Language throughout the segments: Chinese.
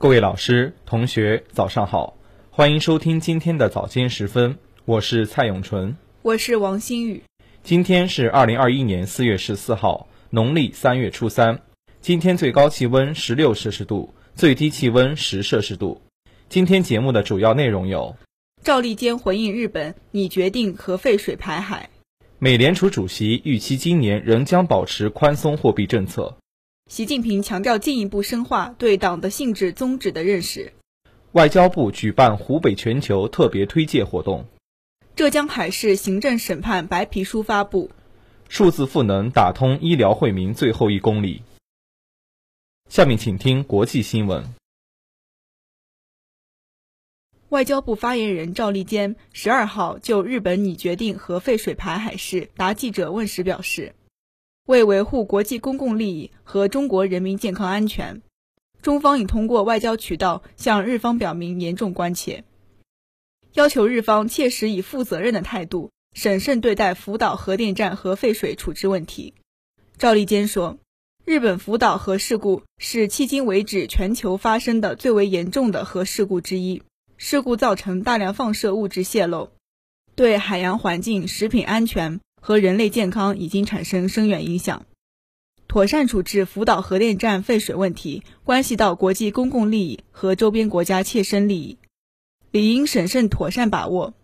各位老师、同学，早上好，欢迎收听今天的早间时分，我是蔡永纯，我是王新宇。今天是二零二一年四月十四号，农历三月初三。今天最高气温十六摄氏度，最低气温十摄氏度。今天节目的主要内容有：赵立坚回应日本拟决定核废水排海；美联储主席预期今年仍将保持宽松货币政策；习近平强调进一步深化对党的性质宗旨的认识；外交部举办湖北全球特别推介活动；浙江海事行政审判白皮书发布；数字赋能打通医疗惠民最后一公里。下面请听国际新闻。外交部发言人赵立坚十二号就日本拟决定核废水排海事答记者问时表示，为维护国际公共利益和中国人民健康安全，中方已通过外交渠道向日方表明严重关切，要求日方切实以负责任的态度审慎对待福岛核电站核废水处置问题。赵立坚说。日本福岛核事故是迄今为止全球发生的最为严重的核事故之一。事故造成大量放射物质泄漏，对海洋环境、食品安全和人类健康已经产生深远影响。妥善处置福岛核电站废水问题，关系到国际公共利益和周边国家切身利益，理应审慎妥善把握，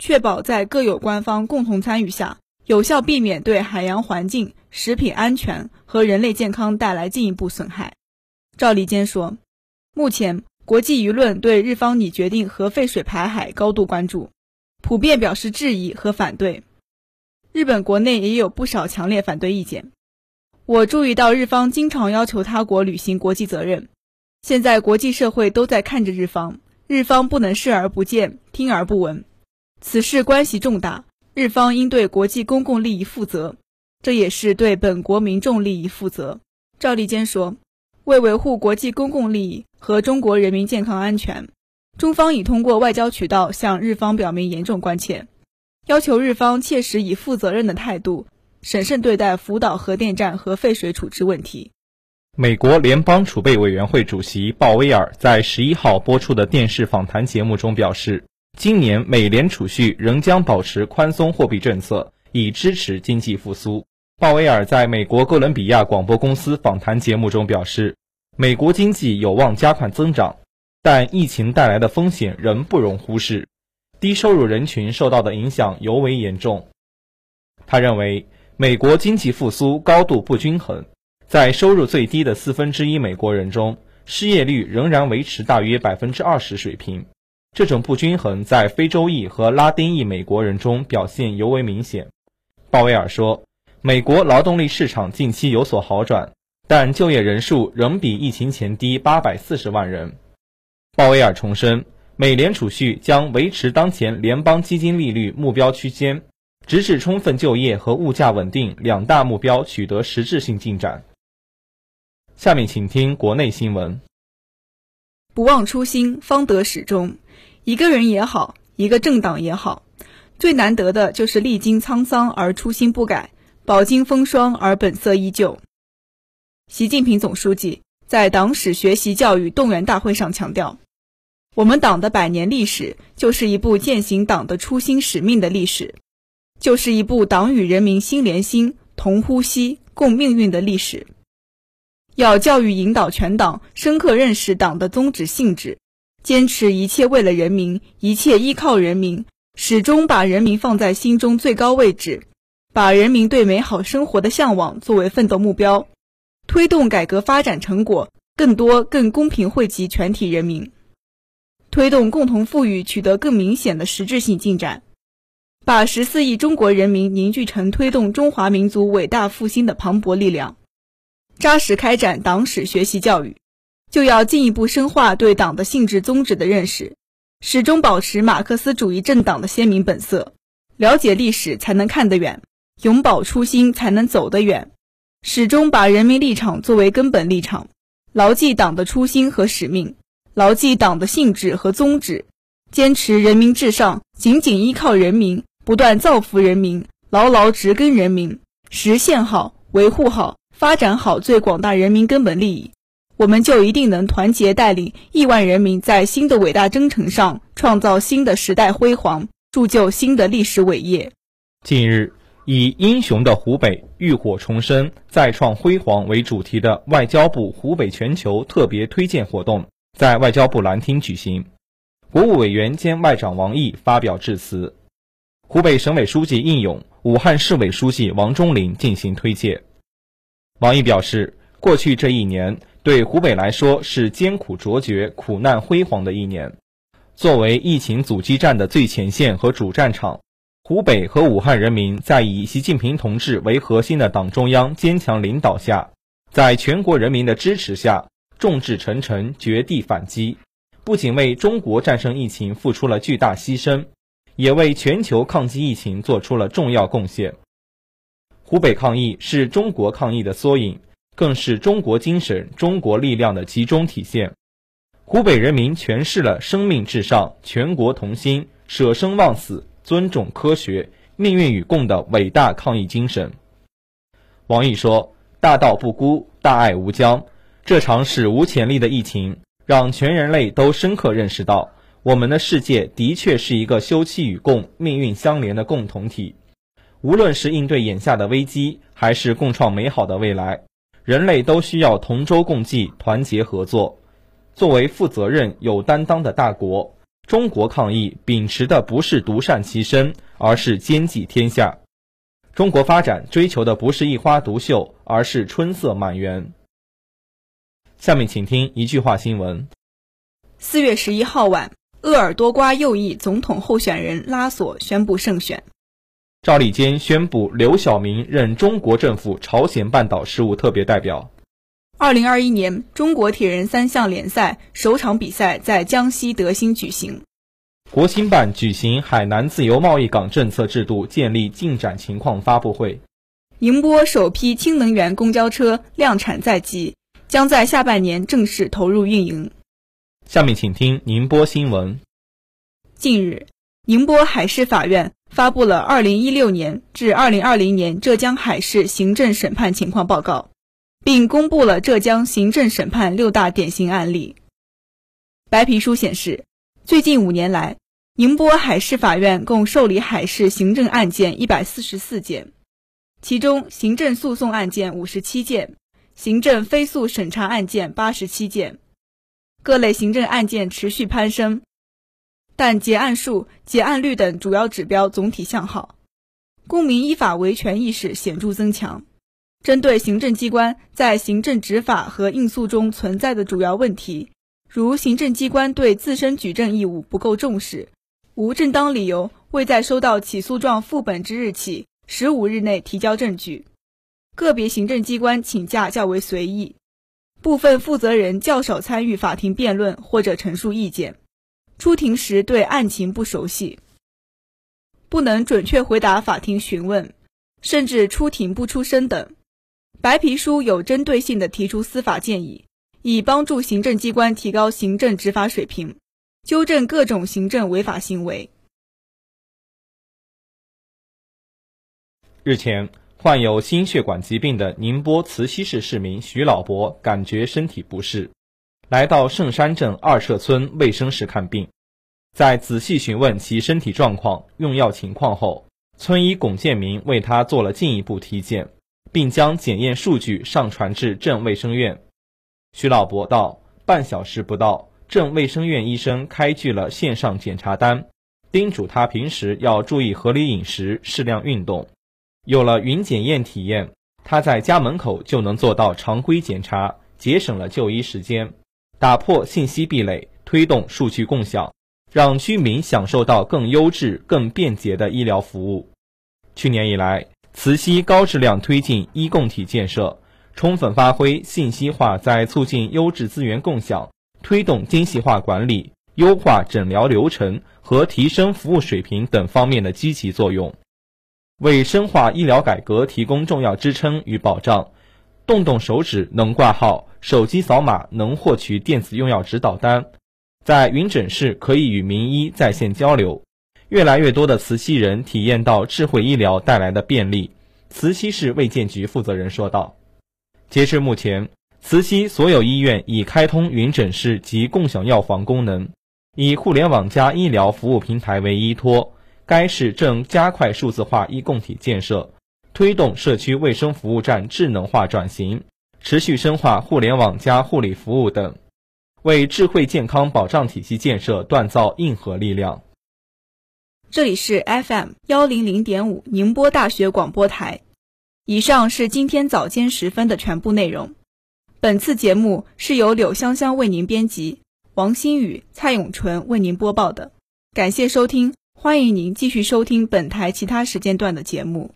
确保在各有关方共同参与下。有效避免对海洋环境、食品安全和人类健康带来进一步损害。赵立坚说，目前国际舆论对日方拟决定核废水排海高度关注，普遍表示质疑和反对。日本国内也有不少强烈反对意见。我注意到日方经常要求他国履行国际责任，现在国际社会都在看着日方，日方不能视而不见、听而不闻，此事关系重大。日方应对国际公共利益负责，这也是对本国民众利益负责。赵立坚说：“为维护国际公共利益和中国人民健康安全，中方已通过外交渠道向日方表明严重关切，要求日方切实以负责任的态度，审慎对待福岛核电站核废水处置问题。”美国联邦储备委员会主席鲍威尔在十一号播出的电视访谈节目中表示。今年美联储蓄仍将保持宽松货币政策，以支持经济复苏。鲍威尔在美国哥伦比亚广播公司访谈节目中表示，美国经济有望加快增长，但疫情带来的风险仍不容忽视，低收入人群受到的影响尤为严重。他认为，美国经济复苏高度不均衡，在收入最低的四分之一美国人中，失业率仍然维持大约百分之二十水平。这种不均衡在非洲裔和拉丁裔美国人中表现尤为明显。鲍威尔说，美国劳动力市场近期有所好转，但就业人数仍比疫情前低八百四十万人。鲍威尔重申，美联储蓄将维持当前联邦基金利率目标区间，直至充分就业和物价稳定两大目标取得实质性进展。下面请听国内新闻。不忘初心，方得始终。一个人也好，一个政党也好，最难得的就是历经沧桑而初心不改，饱经风霜而本色依旧。习近平总书记在党史学习教育动员大会上强调，我们党的百年历史就是一部践行党的初心使命的历史，就是一部党与人民心连心、同呼吸、共命运的历史。要教育引导全党深刻认识党的宗旨性质。坚持一切为了人民，一切依靠人民，始终把人民放在心中最高位置，把人民对美好生活的向往作为奋斗目标，推动改革发展成果更多、更公平惠及全体人民，推动共同富裕取得更明显的实质性进展，把十四亿中国人民凝聚成推动中华民族伟大复兴的磅礴力量，扎实开展党史学习教育。就要进一步深化对党的性质宗旨的认识，始终保持马克思主义政党的鲜明本色。了解历史才能看得远，永葆初心才能走得远。始终把人民立场作为根本立场，牢记党的初心和使命，牢记党的性质和宗旨，坚持人民至上，紧紧依靠人民，不断造福人民，牢牢植根人民，实现好、维护好、发展好最广大人民根本利益。我们就一定能团结带领亿万人民，在新的伟大征程上创造新的时代辉煌，铸就新的历史伟业。近日，以“英雄的湖北，浴火重生，再创辉煌”为主题的外交部湖北全球特别推荐活动在外交部兰厅举行。国务委员兼外长王毅发表致辞，湖北省委书记应勇、武汉市委书记王忠林进行推介。王毅表示，过去这一年对湖北来说是艰苦卓绝、苦难辉煌的一年。作为疫情阻击战的最前线和主战场，湖北和武汉人民在以习近平同志为核心的党中央坚强领导下，在全国人民的支持下，众志成城，绝地反击。不仅为中国战胜疫情付出了巨大牺牲，也为全球抗击疫情做出了重要贡献。湖北抗疫是中国抗疫的缩影，更是中国精神、中国力量的集中体现。湖北人民诠释了“生命至上、全国同心、舍生忘死、尊重科学、命运与共”的伟大抗疫精神。王毅说：“大道不孤，大爱无疆。这场史无前例的疫情。”让全人类都深刻认识到，我们的世界的确是一个休戚与共、命运相连的共同体。无论是应对眼下的危机，还是共创美好的未来，人类都需要同舟共济、团结合作。作为负责任、有担当的大国，中国抗疫秉持的不是独善其身，而是兼济天下。中国发展追求的不是一花独秀，而是春色满园。下面请听一句话新闻。四月十一号晚，厄尔多瓜右翼总统候选人拉索宣布胜选。赵立坚宣布刘晓明任中国政府朝鲜半岛事务特别代表。二零二一年中国铁人三项联赛首场比赛在江西德兴举行。国新办举行海南自由贸易港政策制度建立进展情况发布会。宁波首批氢能源公交车量产在即。将在下半年正式投入运营。下面请听宁波新闻。近日，宁波海事法院发布了二零一六年至二零二零年浙江海事行政审判情况报告，并公布了浙江行政审判六大典型案例。白皮书显示，最近五年来，宁波海事法院共受理海事行政案件一百四十四件，其中行政诉讼案件五十七件。行政非诉审查案件八十七件，各类行政案件持续攀升，但结案数、结案率等主要指标总体向好，公民依法维权意识显著增强。针对行政机关在行政执法和应诉中存在的主要问题，如行政机关对自身举证义务不够重视，无正当理由未在收到起诉状副本之日起十五日内提交证据。个别行政机关请假较为随意，部分负责人较少参与法庭辩论或者陈述意见，出庭时对案情不熟悉，不能准确回答法庭询问，甚至出庭不出声等。白皮书有针对性地提出司法建议，以帮助行政机关提高行政执法水平，纠正各种行政违法行为。日前。患有心血管疾病的宁波慈溪市市民徐老伯感觉身体不适，来到圣山镇二社村卫生室看病。在仔细询问其身体状况、用药情况后，村医龚建明为他做了进一步体检，并将检验数据上传至镇卫生院。徐老伯道：“半小时不到，镇卫生院医生开具了线上检查单，叮嘱他平时要注意合理饮食、适量运动。”有了云检验体验，他在家门口就能做到常规检查，节省了就医时间，打破信息壁垒，推动数据共享，让居民享受到更优质、更便捷的医疗服务。去年以来，慈溪高质量推进医共体建设，充分发挥信息化在促进优质资源共享、推动精细化管理、优化诊疗流程和提升服务水平等方面的积极作用。为深化医疗改革提供重要支撑与保障，动动手指能挂号，手机扫码能获取电子用药指导单，在云诊室可以与名医在线交流，越来越多的慈溪人体验到智慧医疗带来的便利。慈溪市卫健局负责人说道：“截至目前，慈溪所有医院已开通云诊室及共享药房功能，以互联网加医疗服务平台为依托。该市正加快数字化医共体建设，推动社区卫生服务站智能化转型，持续深化互联网加护理服务等，为智慧健康保障体系建设锻造硬核力量。这里是 FM 幺零零点五宁波大学广播台。以上是今天早间时分的全部内容。本次节目是由柳香香为您编辑，王新宇、蔡永纯为您播报的。感谢收听，欢迎您继续收听本台其他时间段的节目。